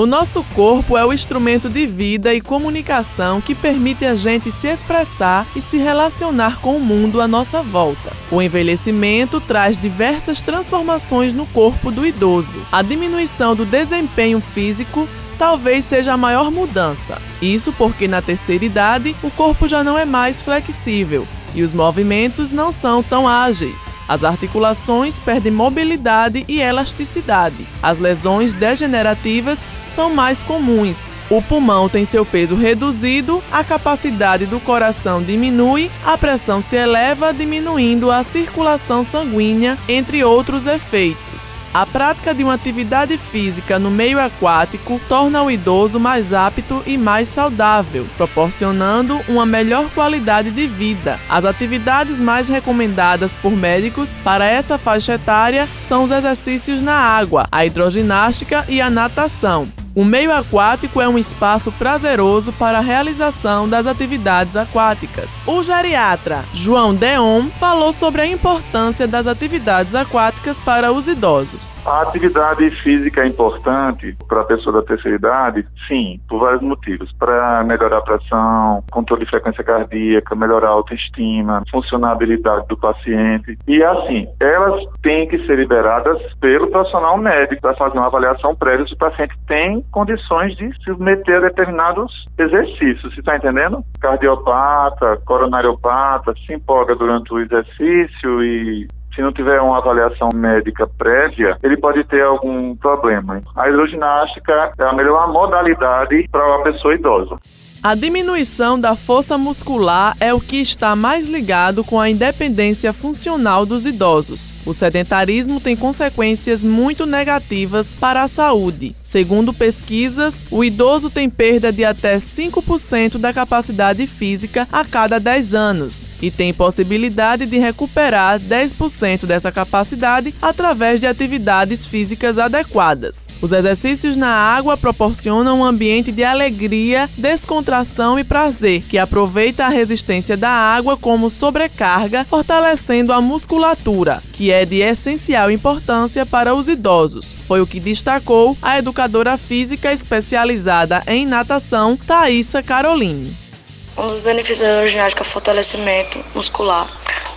O nosso corpo é o instrumento de vida e comunicação que permite a gente se expressar e se relacionar com o mundo à nossa volta. O envelhecimento traz diversas transformações no corpo do idoso. A diminuição do desempenho físico talvez seja a maior mudança. Isso porque na terceira idade o corpo já não é mais flexível e os movimentos não são tão ágeis. As articulações perdem mobilidade e elasticidade. As lesões degenerativas são mais comuns. O pulmão tem seu peso reduzido, a capacidade do coração diminui, a pressão se eleva, diminuindo a circulação sanguínea, entre outros efeitos. A prática de uma atividade física no meio aquático torna o idoso mais apto e mais saudável, proporcionando uma melhor qualidade de vida. As atividades mais recomendadas por médicos para essa faixa etária são os exercícios na água, a hidroginástica e a natação. O meio aquático é um espaço prazeroso para a realização das atividades aquáticas. O geriatra João Deon falou sobre a importância das atividades aquáticas para os idosos. A atividade física é importante para a pessoa da terceira idade, sim, por vários motivos. Para melhorar a pressão, controle de frequência cardíaca, melhorar a autoestima, funcionabilidade do paciente. E assim, elas têm que ser liberadas pelo profissional médico para fazer uma avaliação prévia se o paciente tem condições de se submeter a determinados exercícios, você está entendendo? Cardiopata, coronariopata, se empolga durante o exercício e se não tiver uma avaliação médica prévia, ele pode ter algum problema. A hidroginástica é a melhor modalidade para uma pessoa idosa. A diminuição da força muscular é o que está mais ligado com a independência funcional dos idosos. O sedentarismo tem consequências muito negativas para a saúde. Segundo pesquisas, o idoso tem perda de até 5% da capacidade física a cada 10 anos e tem possibilidade de recuperar 10% dessa capacidade através de atividades físicas adequadas. Os exercícios na água proporcionam um ambiente de alegria, descontração e prazer, que aproveita a resistência da água como sobrecarga, fortalecendo a musculatura, que é de essencial importância para os idosos. Foi o que destacou a educadora física especializada em natação, Thaisa Caroline. Um dos benefícios da ginástica é o fortalecimento muscular,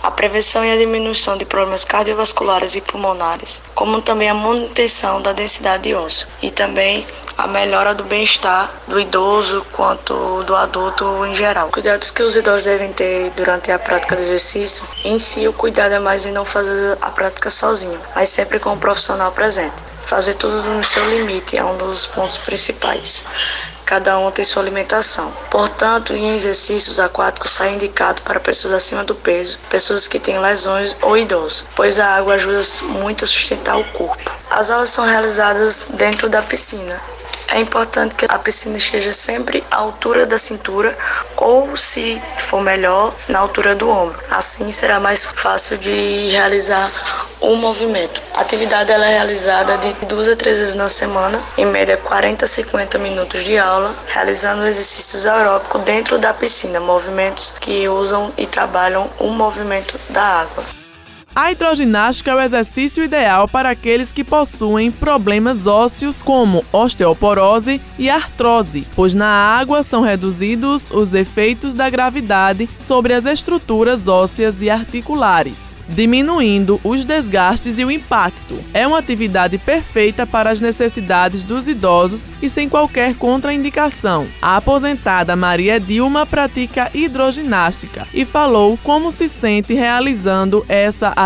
a prevenção e a diminuição de problemas cardiovasculares e pulmonares, como também a manutenção da densidade óssea e também a melhora do bem-estar do idoso quanto do adulto em geral. Cuidados que os idosos devem ter durante a prática do exercício, em si o cuidado é mais de não fazer a prática sozinho, mas sempre com um profissional presente. Fazer tudo no seu limite é um dos pontos principais cada um tem sua alimentação. Portanto, em exercícios aquáticos é indicado para pessoas acima do peso, pessoas que têm lesões ou idosos, pois a água ajuda muito a sustentar o corpo. As aulas são realizadas dentro da piscina, é importante que a piscina esteja sempre à altura da cintura ou, se for melhor, na altura do ombro. Assim será mais fácil de realizar o movimento. A atividade ela é realizada de duas a três vezes na semana, em média 40 a 50 minutos de aula, realizando exercícios aeróbicos dentro da piscina, movimentos que usam e trabalham o movimento da água. A hidroginástica é o exercício ideal para aqueles que possuem problemas ósseos como osteoporose e artrose, pois na água são reduzidos os efeitos da gravidade sobre as estruturas ósseas e articulares, diminuindo os desgastes e o impacto. É uma atividade perfeita para as necessidades dos idosos e sem qualquer contraindicação. A aposentada Maria Dilma pratica hidroginástica e falou como se sente realizando essa atividade.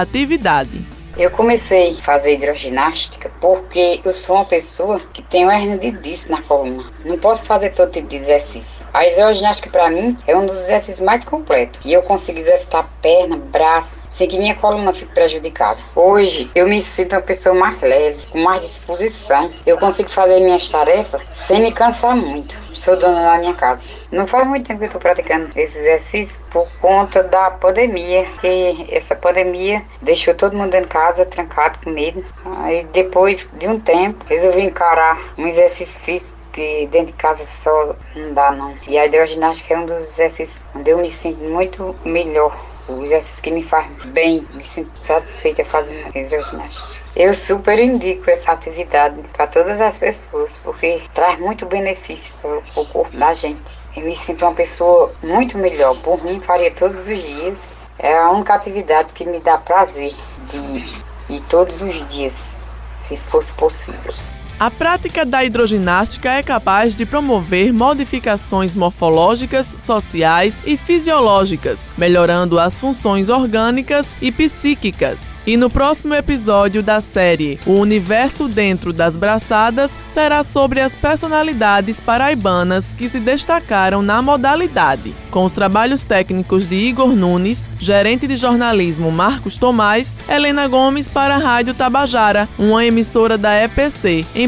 Eu comecei a fazer hidroginástica porque eu sou uma pessoa que tem hernia de disco na coluna. Não posso fazer todo tipo de exercício. A hidroginástica para mim é um dos exercícios mais completos. E eu consigo exercitar perna, braço, sem que minha coluna fique prejudicada. Hoje eu me sinto uma pessoa mais leve, com mais disposição. Eu consigo fazer minhas tarefas sem me cansar muito. Sou dona da minha casa. Não faz muito tempo que eu estou praticando esse exercício por conta da pandemia, que essa pandemia deixou todo mundo de casa, trancado com medo. Aí depois de um tempo, resolvi encarar um exercício físico que dentro de casa só não dá não. E a hidroginástica é um dos exercícios onde eu me sinto muito melhor o exercício que me faz bem, me sinto satisfeita fazendo hidroginástica. Eu super indico essa atividade para todas as pessoas, porque traz muito benefício para o corpo da gente. Eu me sinto uma pessoa muito melhor. Por mim, faria todos os dias. É a única atividade que me dá prazer de ir todos os dias, se fosse possível. A prática da hidroginástica é capaz de promover modificações morfológicas, sociais e fisiológicas, melhorando as funções orgânicas e psíquicas. E no próximo episódio da série O Universo Dentro das Braçadas será sobre as personalidades paraibanas que se destacaram na modalidade, com os trabalhos técnicos de Igor Nunes, gerente de jornalismo Marcos Tomás, Helena Gomes para a Rádio Tabajara, uma emissora da EPC, em